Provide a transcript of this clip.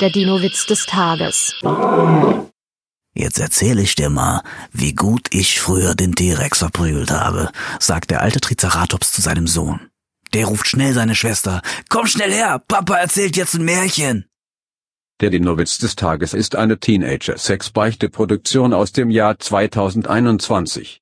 Der Dino-Witz des Tages. Jetzt erzähle ich dir mal, wie gut ich früher den T-Rex verprügelt habe, sagt der alte Triceratops zu seinem Sohn. Der ruft schnell seine Schwester. Komm schnell her, Papa erzählt jetzt ein Märchen. Der Dino-Witz des Tages ist eine Teenager-Sex-Beichte-Produktion aus dem Jahr 2021.